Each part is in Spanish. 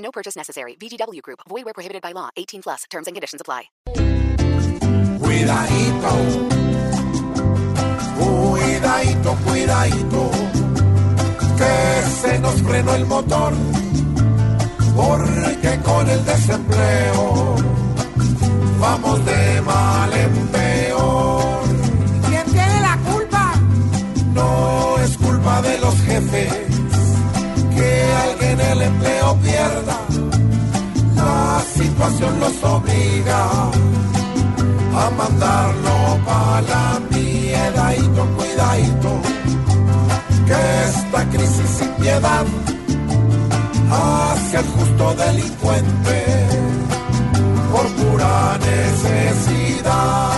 No purchase necessary. VGW Group. Void where prohibited by law. 18 plus. Terms and conditions apply. Cuidadito, cuidadito, cuidadito, que se nos frenó el motor, porque con el desempleo La situación los obliga a mandarlo para la miedadito, cuidadito, que esta crisis sin piedad hacia el justo delincuente por pura necesidad.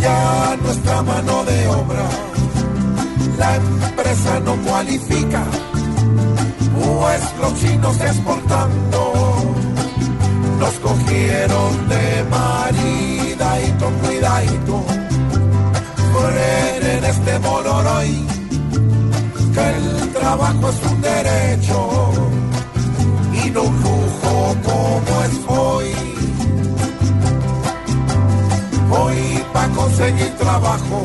Ya nuestra mano de obra, la empresa no cualifica, pues los chinos exportando nos cogieron de maridadito, cuidadito, frenen este boloroy, que el trabajo es un derecho y no un lujo como es hoy. Hoy para conseguir trabajo,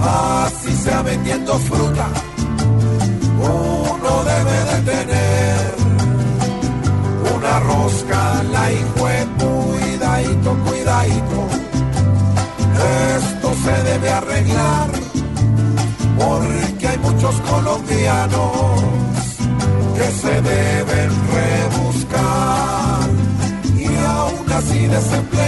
así sea vendiendo fruta, colombianos que se deben rebuscar y aún así desempleados